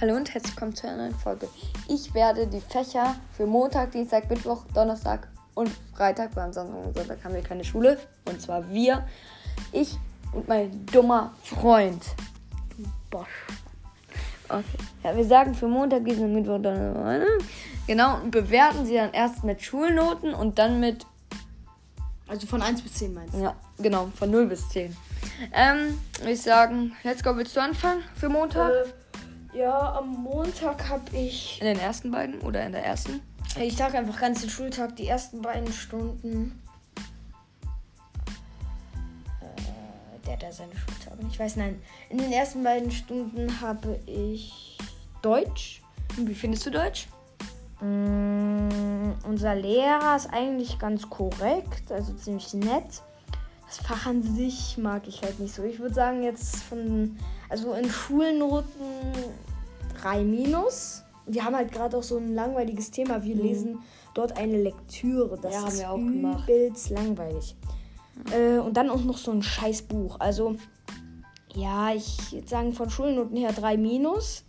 Hallo und herzlich willkommen zu einer neuen Folge. Ich werde die Fächer für Montag, Dienstag, Mittwoch, Donnerstag und Freitag, weil am Sonntag und Sonntag haben wir keine Schule. Und zwar wir, ich und mein dummer Freund. Bosch. Okay. Ja, wir sagen für Montag, Dienstag, Mittwoch, Donnerstag. Genau, und bewerten sie dann erst mit Schulnoten und dann mit. Also von 1 bis 10 meinst du? Ja, genau, von 0 bis 10. Ähm, ich sagen, let's go, willst du anfangen für Montag? Äh, ja, am Montag habe ich. In den ersten beiden oder in der ersten? Ich sag einfach ganz den Schultag, die ersten beiden Stunden. Äh, der hat ja seine Schultage. Ich weiß, nein. In den ersten beiden Stunden habe ich Deutsch. Wie findest du Deutsch? Mm, unser Lehrer ist eigentlich ganz korrekt, also ziemlich nett. Das Fach an sich mag ich halt nicht so. Ich würde sagen, jetzt von, also in Schulnoten 3 minus. Wir haben halt gerade auch so ein langweiliges Thema. Wir lesen dort eine Lektüre. Das Ja, haben ist wir auch gemacht. langweilig. Äh, und dann auch noch so ein scheiß Buch. Also, ja, ich würde sagen, von Schulnoten her 3 minus.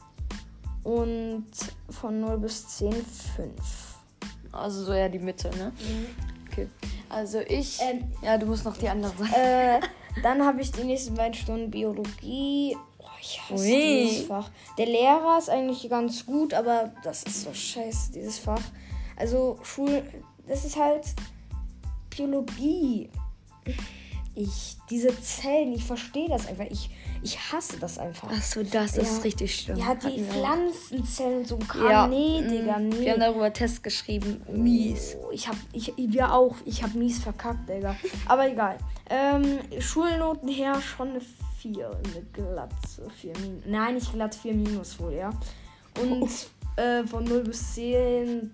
Und von 0 bis 10 5. Also so eher die Mitte, ne? Okay. Also ich. Ähm, ja, du musst noch die anderen sagen. Äh, dann habe ich die nächsten beiden Stunden Biologie. Oh, ich hasse Ui. dieses Fach. Der Lehrer ist eigentlich ganz gut, aber das ist so scheiße, dieses Fach. Also Schul, das ist halt Biologie. Ich, diese Zellen, ich verstehe das einfach. Ich, ich hasse das einfach. Achso, das Ja. ist richtig schlimm. Hat die. Pflanzenzellen so ein Kram. Ja. Nee, Digga, nee. Wir haben darüber Tests geschrieben. Mies. Oh, Ich hab, ich, wir auch. Ich hab mies verkackt, Digga. Aber egal. Ähm, Schulnoten her schon eine 4. Eine glatze 4 minus. Nein, nicht glatt 4 minus wohl, ja. Und äh, von 0 bis 10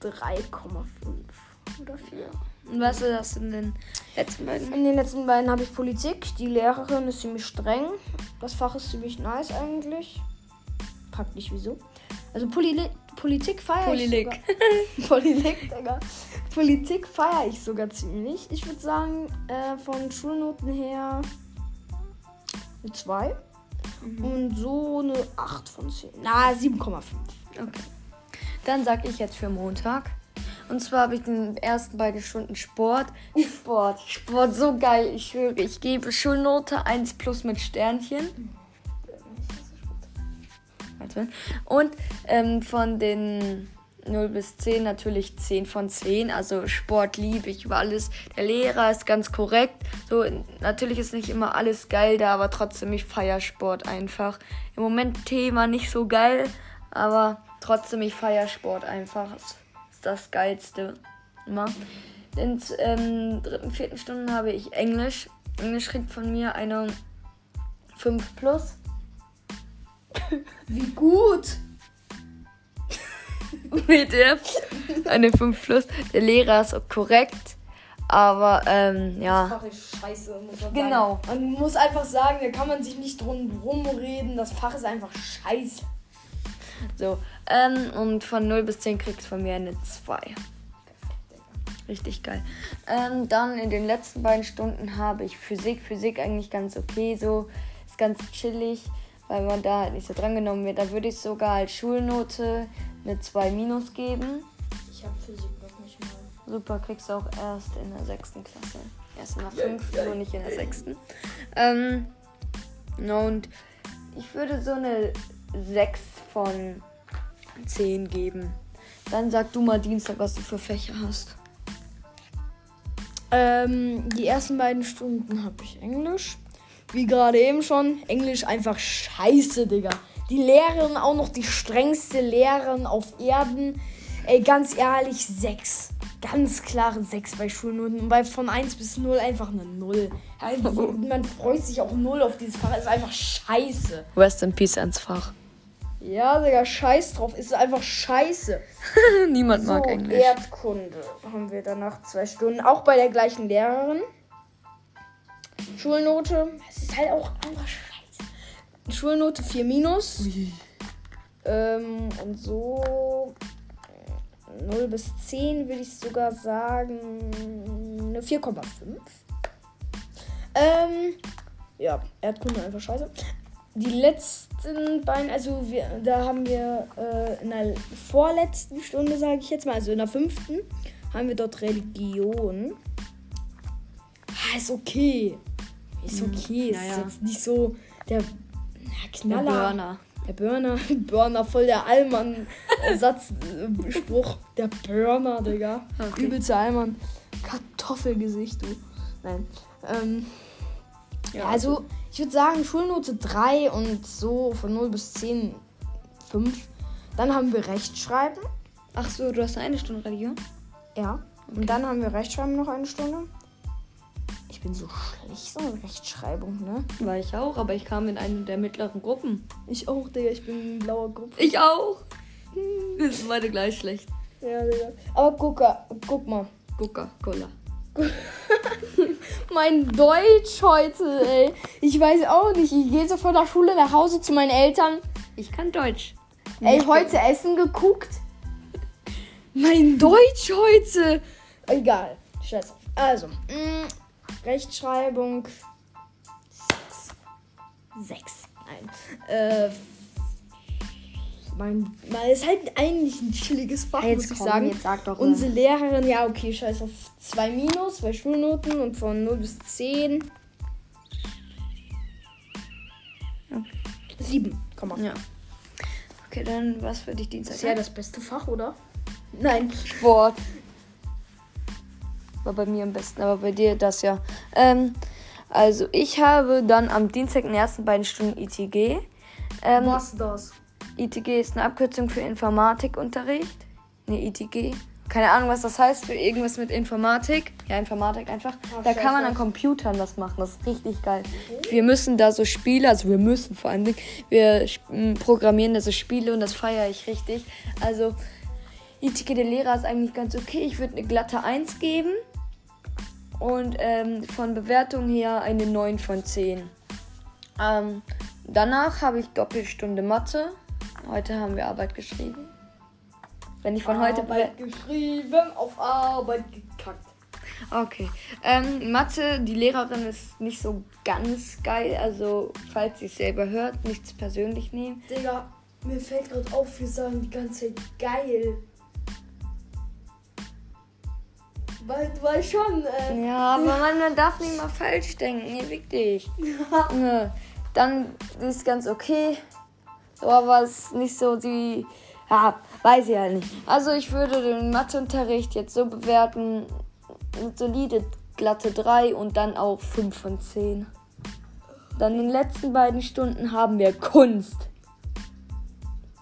3,5 oder 4. Und was ist das in den letzten beiden? In den letzten beiden habe ich Politik. Die Lehrerin ist ziemlich streng. Das Fach ist ziemlich nice eigentlich. Praktisch wieso? Also Poli Politik feiere ich. Politik, Digga. Politik feiere ich sogar ziemlich. Ich würde sagen, äh, von Schulnoten her eine 2. Und so eine 8 von 10. Na, 7,5. Okay. Dann sag ich jetzt für Montag. Und zwar habe ich den ersten beiden Stunden Sport. Sport. Sport, so geil. Ich schwöre, ich gebe Schulnote 1 plus mit Sternchen. Und ähm, von den 0 bis 10 natürlich 10 von 10. Also Sport liebe ich über alles. Der Lehrer ist ganz korrekt. So, natürlich ist nicht immer alles geil da, aber trotzdem, ich feiere Sport einfach. Im Moment Thema nicht so geil, aber trotzdem, ich feiere Sport einfach. Es ist das Geilste. Immer. In ähm, dritten, vierten Stunden habe ich Englisch. Englisch kriegt von mir eine 5 plus. Wie gut! WTF. Eine 5 plus. Der Lehrer ist korrekt. Aber ähm, ja. Fach ist scheiße, muss man Genau. sagen. Man muss einfach sagen, da kann man sich nicht drum rumreden. Das Fach ist einfach scheiße. So. Ähm, und von 0 bis 10 kriegst du von mir eine 2. Richtig geil. Ähm, dann in den letzten beiden Stunden habe ich Physik. Physik eigentlich ganz okay so. Ist ganz chillig, weil man da halt nicht so drangenommen wird. Da würde ich sogar als Schulnote eine 2 minus geben. Ich habe Physik noch nicht mal. Super, kriegst du auch erst in der sechsten Klasse. Erst in der fünften, nur nicht in der sechsten. Ähm, no, und ich würde so eine 6 von 10 geben. Dann sag du mal Dienstag, was du für Fächer hast. Ähm, die ersten beiden Stunden habe ich Englisch. Wie gerade eben schon, Englisch einfach scheiße, Digga. Die Lehrerin auch noch die strengste Lehrerin auf Erden. Ey, ganz ehrlich, 6. Ganz klare 6 bei Schulnoten. Und bei von 1 bis 0 einfach eine 0. Also, man freut sich auch 0 auf dieses Fach. Ist einfach scheiße. Rest in Peace ans Fach. Ja, Digga, scheiß drauf. Ist einfach scheiße. Niemand mag so, Englisch. Erdkunde haben wir danach zwei Stunden. Auch bei der gleichen Lehrerin. Schulnote. Es ist halt auch einfach scheiße. Schulnote 4 minus. Ähm, und so. äh, 0 bis 10 würde ich sogar sagen. Eine 4,5. Ähm, ja, Erdkunde einfach scheiße. die letzten beiden, also wir, da haben wir äh, in der vorletzten Stunde, sage ich jetzt mal, also in der fünften, haben wir dort Religion. Ah, ist okay. Ist okay. ja, ist ja. jetzt nicht so der, der Der Knaller. Burner. Der Burner. Burner, voll der Allmann-Satzspruch. der Burner, Digga. Okay. Übelster Allmann. Kartoffelgesicht, du. Nein. Ähm, ja, also, ich würde sagen, Schulnote 3 und so von 0 bis 10, 5. Dann haben wir Rechtschreiben. Ach so, du hast eine Stunde Religion? Ja. Und dann haben wir Rechtschreiben noch eine Stunde. Ich bin so schlecht so in Rechtschreibung, ne? War ich auch, aber ich kam in eine der mittleren Gruppen. Ich auch, Digga. Ich bin in blauer Gruppe. Ich auch. Wir sind beide gleich schlecht. Ja, Digga. Aber guck, guck mal. Coca-Cola. Mein Deutsch heute, ey. Ich weiß auch nicht. Ich gehe so von der Schule nach Hause zu meinen Eltern. Ich kann Deutsch. Ey, heute Essen geguckt. Mein Deutsch heute. Egal. Scheiß auf. Also, mh, Rechtschreibung. Sechs. Sechs. Nein. Äh. Mein, mein ist halt eigentlich ein chilliges Fach, Ey, muss ich komm, sagen. jetzt sag doch mal. Unsere Lehrerin, ja, okay, scheiß auf 2 Minus, zwei Schulnoten und von 0 bis 10. Ja. 7, Ja. Okay, dann was für dich Dienstag? Das ist ja das beste Fach, oder? Nein. Sport. War bei mir am besten, aber bei dir das ja. Ähm, also ich habe dann am Dienstag in den ersten beiden Stunden ITG. Ähm, Was das? ITG ist eine Abkürzung für Informatikunterricht. Ne, ITG. Keine Ahnung, was das heißt für irgendwas mit Informatik. Ja, Informatik einfach. Ach, da kann man an Computern was machen. Das ist richtig geil. Wir müssen da so Spiele, also wir müssen vor allem, wir sch- m, programmieren da so Spiele und das feiere ich richtig. Also ITG der Lehrer ist eigentlich ganz okay. Ich würde eine glatte 1 geben. Und ähm, von Bewertung her eine 9 von 10. Ähm, danach habe ich Doppelstunde Mathe. Heute haben wir Arbeit geschrieben. Wenn ich von heute. Arbeit geschrieben, auf Arbeit gekackt. Okay. Ähm, Mathe, die Lehrerin ist nicht so ganz geil. Also, falls sie es selber hört, nichts persönlich nehmen. Digga, mir fällt gerade auf, wir sagen die ganze Zeit geil. Weil weißt schon, äh, Ja, aber man, man darf nicht mal falsch denken. Nee, wirklich. Ne. Dann ist ganz okay. So, aber es ist nicht so die. Ja, weiß ich halt nicht. Also ich würde den Matheunterricht jetzt so bewerten. Solide glatte 3 und dann auch 5 von 10. Dann in den letzten beiden Stunden haben wir Kunst.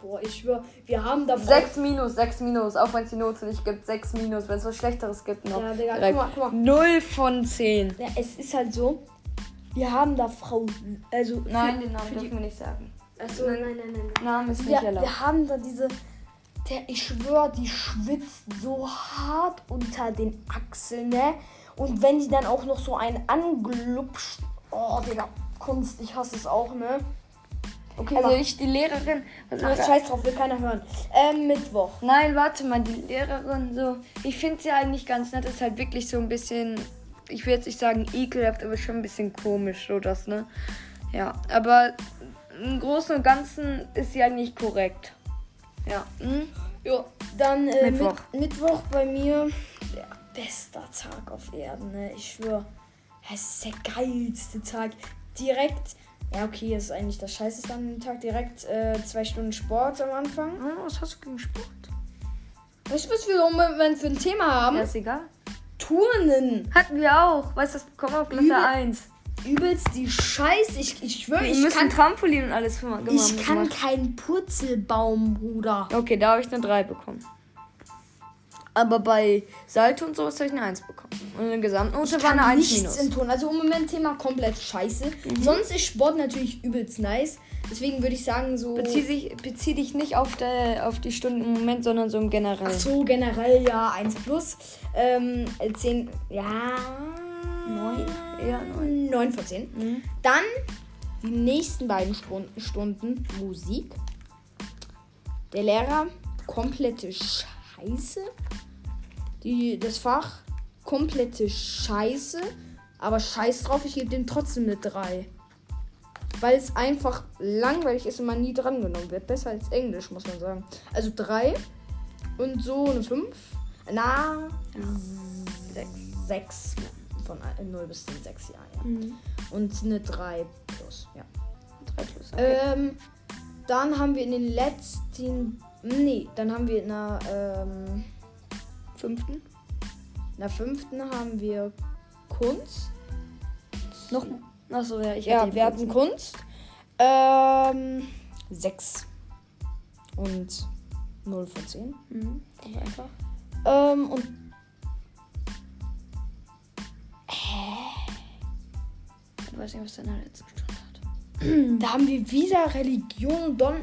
Boah, ich schwör, wir haben da 6 minus, 6 minus. Auch wenn es die Note nicht gibt, 6 minus. Wenn es was Schlechteres gibt noch. Ja, Digga, guck mal, guck mal. 0 von 10. Ja, es ist halt so, wir haben da Frau, also Nein, den Namen dürfen wir nicht sagen. Achso, nein, nein, nein, nein. Name ist nicht Wir, erlaubt. wir haben da diese, der, ich schwör, die schwitzt so hart unter den Achseln, ne? Und wenn die dann auch noch so einen anglupscht, oh, Digga, Kunst, ich hasse es auch, ne? Okay, Also mach. ich, die Lehrerin. Also Ach, scheiß drauf, will keiner hören. Ähm, Mittwoch. Nein, warte mal, die Lehrerin so. Ich finde sie eigentlich ganz nett. Ist halt wirklich so ein bisschen. Ich will jetzt nicht sagen ekelhaft, aber schon ein bisschen komisch, so das, ne? Ja, aber im Großen und Ganzen ist sie eigentlich korrekt. Ja. Hm? Ja, dann äh, Mittwoch. Mittwoch. Mittwoch bei mir der beste Tag auf Erden, ne? Ich schwör. Es ist der geilste Tag. Direkt. Ja, okay, es ist eigentlich das Scheißeste an dem Tag. Direkt äh, zwei Stunden Sport am Anfang. Oh, was hast du gegen Sport? Weißt du, was wir im Moment für ein Thema haben? Ja, ist egal. Turnen. Hatten wir auch. Weißt du, das bekommen wir auf Klasse Übel. 1. Übelst die Scheiße. Ich, ich schwöre, Wir ich müssen kann, Trampolin und alles für gemacht. ich kann gemacht. keinen Purzelbaum, Bruder. Okay, da habe ich eine 3 bekommen. Aber bei Salto und sowas habe ich eine 1 bekommen. Und der Gesamtnote war eine 1 nichts minus. im Ton. Also im Moment Thema komplett scheiße. Sonst ist Sport natürlich übelst nice. Deswegen würde ich sagen, so. Bezieh, sich, bezieh dich nicht auf, der, auf die Stunden im Moment, sondern so im Generell. Ach so, generell ja 1 plus. Ähm, 10, ja. Neun, eher neun. 9 von 10. Mhm. Dann die nächsten beiden Stunden, Stunden Musik. Der Lehrer, komplette Scheiße. Die, das Fach, komplette Scheiße. Aber scheiß drauf, ich gebe dem trotzdem eine 3. weil es einfach langweilig ist und man nie drangenommen wird. Besser als Englisch, muss man sagen. Also 3 und so eine 5. Na, 6. Von 0 bis 10, 6 Jahre. Ja. Mhm. Und eine 3 plus, ja. 3 plus. Okay. Ähm, dann haben wir in den letzten. Nee, dann haben wir in der, ähm, Fünften? In der fünften haben wir Kunst. Noch. Achso, ja, ich Ja, wir hatten. Kunst. Ähm, 6. Und 0 von 10. Mhm. Aber einfach. Ähm, und Ich weiß nicht, was der in der letzten Stunde hat. da haben wir wieder Religion Don.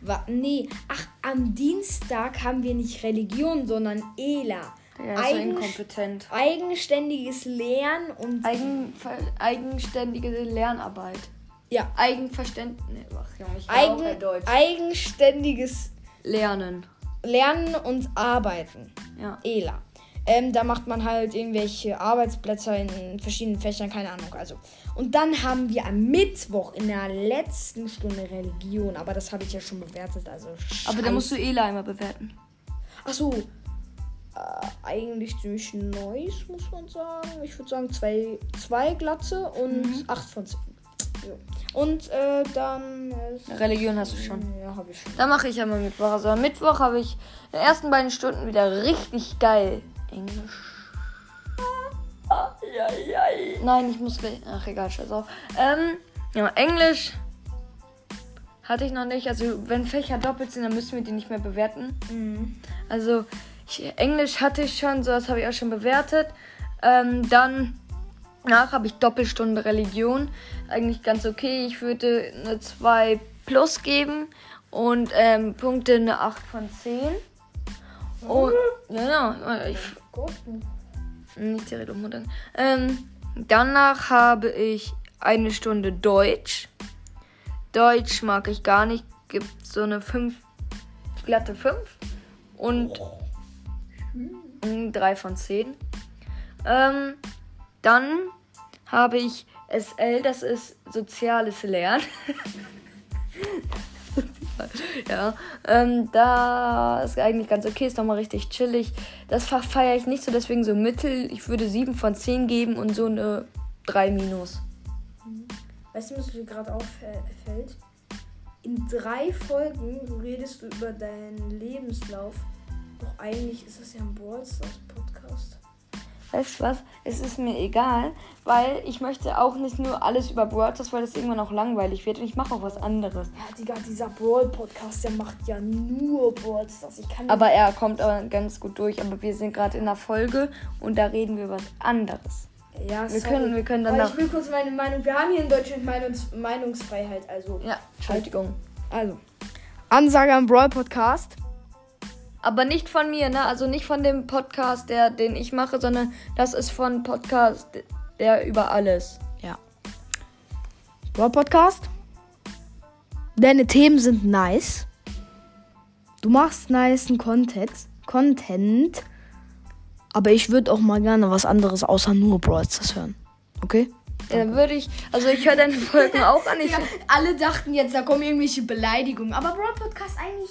Wa nee, ach, am Dienstag haben wir nicht Religion, sondern ELA. Ist so Eigen- inkompetent. Eigenständiges Lernen und Eigenver eigenständige Lernarbeit. ja, Eigenverständnis. Nee, ach, Junge, ich eigen, Deutsch. eigenständiges Lernen. Lernen und Arbeiten. Ja. ELA. Ähm, da macht man halt irgendwelche Arbeitsplätze in verschiedenen Fächern, keine Ahnung. Also. Und dann haben wir am Mittwoch in der letzten Stunde Religion, aber das habe ich ja schon bewertet. Also Aber da musst du Ela einmal bewerten. Achso. Äh, eigentlich ziemlich nice, muss man sagen. Ich würde sagen, zwei, zwei Glatze und acht von zehn. Ja. Und äh, dann. Religion hast du schon. Ja, habe ich schon. Da mache ich einmal Mittwoch. Also am Mittwoch habe ich in den ersten beiden Stunden wieder richtig geil Englisch. Nein, ich muss. gleich- Ach, egal, scheiß auf. Ähm, ja, Englisch hatte ich noch nicht. Also, wenn Fächer doppelt sind, dann müssen wir die nicht mehr bewerten. Mhm. Also, ich, Englisch hatte ich schon, so das habe ich auch schon bewertet. Ähm, dann nach habe ich Doppelstunde Religion. Eigentlich ganz okay. Ich würde eine 2 plus geben und ähm, Punkte eine 8 von 10. Und, ja, ja, ich, nicht direkt ummuttern. Ähm, danach habe ich eine Stunde Deutsch. Deutsch mag ich gar nicht. Gibt so eine 5, glatte 5. Und 3 von 10. Ähm, dann habe ich SL, das ist soziales Lernen. ja, ähm, da ist eigentlich ganz okay, ist nochmal richtig chillig. Das Fach feiere ich nicht so, deswegen so mittel. Ich würde 7 von 10 geben und so eine 3 minus. Weißt du, was mir gerade auffällt? In drei Folgen redest du über deinen Lebenslauf. Doch eigentlich ist es ja ein Ballstars Podcast. Weißt du was? Es ist mir egal, weil ich möchte auch nicht nur alles über Broadcast, weil das irgendwann auch langweilig wird und ich mache auch was anderes. Ja, Digga, dieser Brawl Podcast, der macht ja nur Ballstars. Ich kann Aber er kommt aber ganz gut durch. Aber wir sind gerade in einer Folge und da reden wir was anderes. ja, Wir sorry. können, wir können Aber danach. ich will kurz meine Meinung. Wir haben hier in Deutschland Meinungs Meinungsfreiheit. Also, Ja, Entschuldigung. also. Ansage am Brawl Podcast. Aber nicht von mir, ne? Also nicht von dem Podcast, der, den ich mache, sondern das ist von Podcast, der über alles. Ja. Brawl Podcast. Deine Themen sind nice. Du machst nicen Content. Content. Aber ich würde auch mal gerne was anderes außer nur Brawl Stars hören. Okay? Ja, dann würde ich, also ich höre deine Folgen auch an. Ich Ja, alle dachten jetzt, da kommen irgendwelche Beleidigungen. Aber Brawl Podcast eigentlich.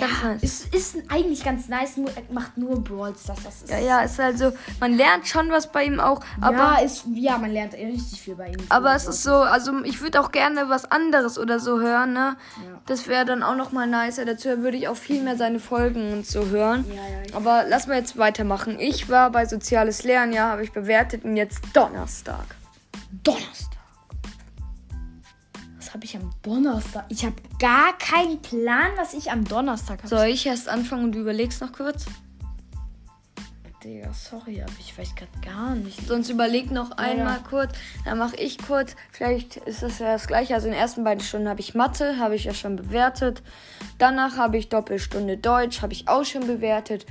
Ganz nice. ist, eigentlich ganz nice. Nur, macht nur Brawl Stars. Das ist, ja, ja, ist halt so, man lernt schon was bei ihm auch, aber, ja, ist, ja, man lernt richtig viel bei ihm. aber es ist so, also ich würde auch gerne was anderes oder so hören, ne? Ja. Das wäre dann auch nochmal nicer. Dazu würde ich auch viel mehr seine Folgen und so hören. Ja, ja. Aber lass mal jetzt weitermachen. Ich war bei Soziales Lernen, ja, habe ich bewertet und jetzt Donnerstag. Donnerstag. Was habe ich am Donnerstag? Ich habe gar keinen Plan, was ich am Donnerstag habe. Soll ich erst anfangen und du überlegst noch kurz? Digga, sorry, aber ich weiß gerade gar nicht. Sonst überleg noch einmal ja. kurz. Dann mache ich kurz. Vielleicht ist das ja das gleiche. Also in den ersten beiden Stunden habe ich Mathe, habe ich ja schon bewertet. Danach habe ich Doppelstunde Deutsch, habe ich auch schon bewertet.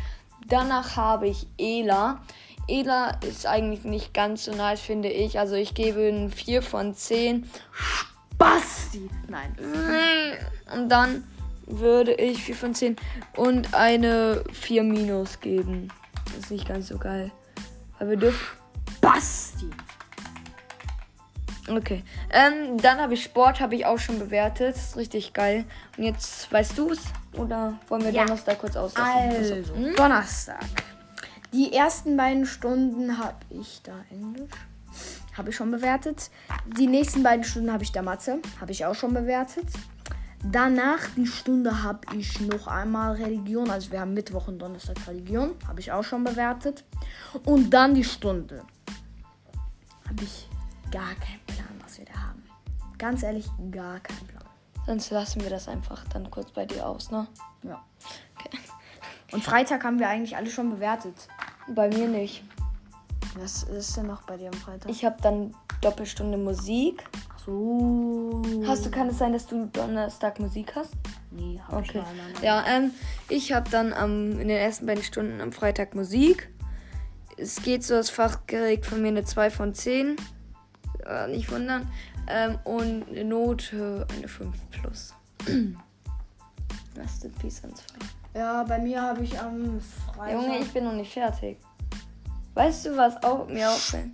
Danach habe ich ELA. ELA ist eigentlich nicht ganz so nice, finde ich. Also ich gebe ein 4 von 10. Basti! Nein. Und dann würde ich 4 von 10 und eine 4 minus geben. Ist nicht ganz so geil. Weil wir dürfen. Basti! Okay. Ähm, dann habe ich Sport, habe ich auch schon bewertet. Das ist richtig geil. Und jetzt weißt du es? Oder wollen wir Ja. Donnerstag kurz auslassen? Also, Hm? Donnerstag. Die ersten beiden Stunden habe ich da Englisch. Habe ich schon bewertet. Die nächsten beiden Stunden habe ich da Mathe. Habe ich auch schon bewertet. Danach die Stunde habe ich noch einmal Religion. Also wir haben Mittwoch und Donnerstag Religion. Habe ich auch schon bewertet. Und dann die Stunde. Habe ich gar keinen Plan, was wir da haben. Ganz ehrlich, gar keinen Plan. Sonst lassen wir das einfach dann kurz bei dir aus, ne? Ja. Und Freitag haben wir eigentlich alle schon bewertet. Bei mir nicht. Was ist denn noch bei dir am Freitag? Ich habe dann Doppelstunde Musik. Ach so. Hast du, kann es sein, dass du Donnerstag Musik hast? Nee, hab ich Okay. leider nicht. Ja, ähm, ich habe dann am, in den ersten beiden Stunden am Freitag Musik. Es geht so das Fach geregt von mir eine 2 von 10. Äh, nicht wundern. Ähm, und eine Note eine 5 plus. Rest in Peace ans Fach. Ja, bei mir habe ich am Freitag. Junge, ich bin noch nicht fertig. Weißt du, was auch mir auffällt?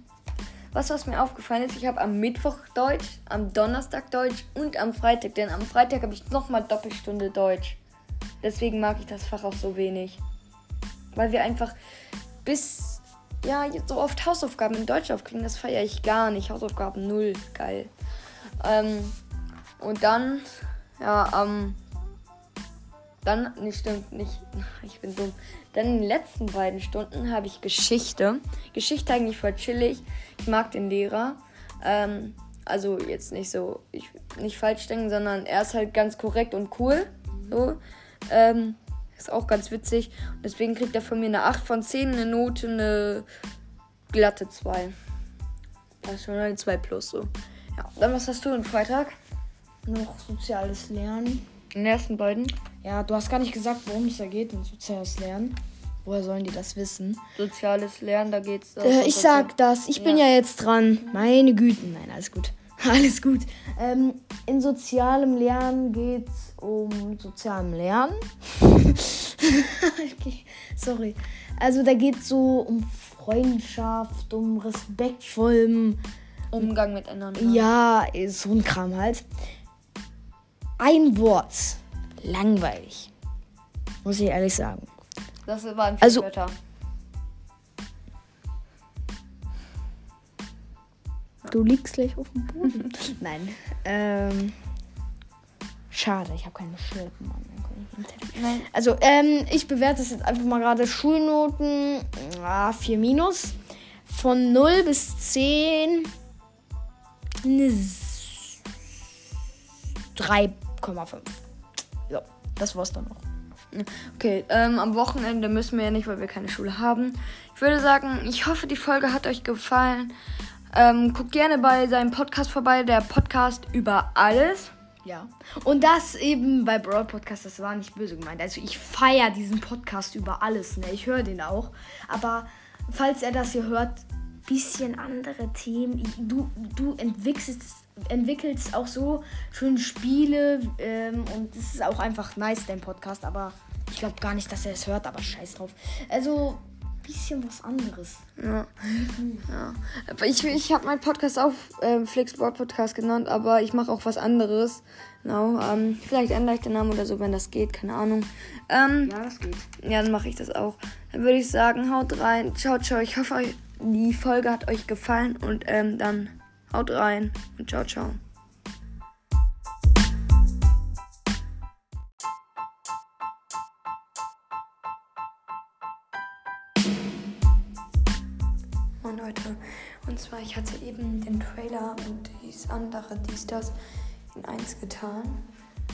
Was, was mir aufgefallen ist, ich habe am Mittwoch Deutsch, am Donnerstag Deutsch und am Freitag. Denn am Freitag habe ich nochmal Doppelstunde Deutsch. Deswegen mag ich das Fach auch so wenig. Weil wir einfach bis, ja, so oft Hausaufgaben in Deutsch aufkriegen. Das feiere ich gar nicht. Hausaufgaben null. Geil. Ähm, und dann, ja, am. Dann, nicht stimmt, nicht. Ich bin dumm. Dann in den letzten beiden Stunden habe ich Geschichte. Geschichte eigentlich voll chillig. Ich mag den Lehrer. Ähm, also jetzt nicht so, ich nicht falsch denken, sondern er ist halt ganz korrekt und cool. So. Ähm, ist auch ganz witzig. Deswegen kriegt er von mir eine 8 von 10, eine Note, eine glatte 2. Das ist schon eine 2 plus so. Ja, dann was hast du am Freitag? noch soziales Lernen. In den ersten beiden? Ja, du hast gar nicht gesagt, worum es da geht in soziales Lernen. Woher sollen die das wissen? SozialesLernen, da geht's. Äh, ich sag das. Ich bin Ja. ja jetzt dran. Meine Güte. Nein, alles gut. Alles gut. Ähm, in sozialem Lernen geht es um sozialem Lernen. okay, sorry. Also da geht es so um Freundschaft, um respektvollem, Umgang miteinander. ja, so ein Kram halt ein Wort. Langweilig. Muss ich ehrlich sagen. Das war ein also, Wörter. Du liegst gleich auf dem Boden. Nein. Ähm, schade, ich habe keine Schlippen an. Also, ähm, ich bewerte das jetzt einfach mal gerade. Schulnoten ah, 4 minus. Von 0 bis 10 eine 3 5,5. So, das war's dann noch. Okay, ähm, am Wochenende müssen wir ja nicht, weil wir keine Schule haben. Ich würde sagen, ich hoffe, die Folge hat euch gefallen. Ähm, guckt gerne bei seinem Podcast vorbei, der Podcast über alles. Ja. Und das eben bei Broad Podcast, das war nicht böse gemeint. Also ich feiere diesen Podcast über alles, ne? Ich höre den auch. Aber falls er das hier hört, bisschen andere Themen. Ich, du, du entwickelst entwickelst auch so schöne Spiele ähm, und es ist auch einfach nice, dein Podcast. Aber ich glaube gar nicht, dass er es hört, aber scheiß drauf. Also bisschen was anderes. Ja. ja. Aber ich ich habe meinen Podcast auch ähm, Flixboard Podcast genannt, aber ich mache auch was anderes. Genau. Ähm, vielleicht ändere ich den Namen oder so, wenn das geht, keine Ahnung. Ähm, Ja, das geht. Ja, dann mache ich das auch. Dann würde ich sagen, haut rein. Ciao, ciao. Ich hoffe, euch- die Folge hat euch gefallen und ähm, dann haut rein und ciao, ciao. Moin Leute, und zwar ich hatte eben den Trailer und dies andere, dies, das in eins getan.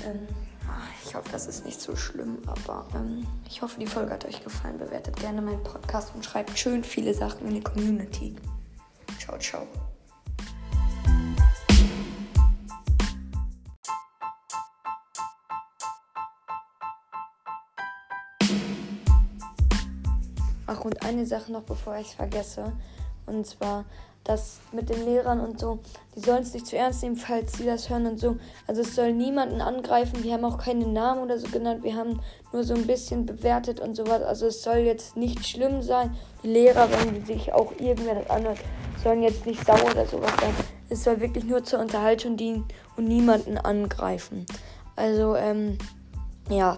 Ähm, ah, ich hoffe, das ist nicht so schlimm, aber ähm, ich hoffe, die Folge hat euch gefallen. Bewertet gerne meinen Podcast und schreibt schön viele Sachen in die Community. Ciao, ciao. Ach, und eine Sache noch, bevor ich es vergesse. Und zwar, das mit den Lehrern und so, die sollen es nicht zu ernst nehmen, falls sie das hören und so. Also es soll niemanden angreifen. Wir haben auch keine Namen oder so genannt. Wir haben nur so ein bisschen bewertet und sowas. Also es soll jetzt nicht schlimm sein. Die Lehrer, wenn sich auch irgendwer das anhört, sollen jetzt nicht sauer oder sowas sein. es soll wirklich nur zur Unterhaltung dienen und niemanden angreifen. Also, ähm, ja.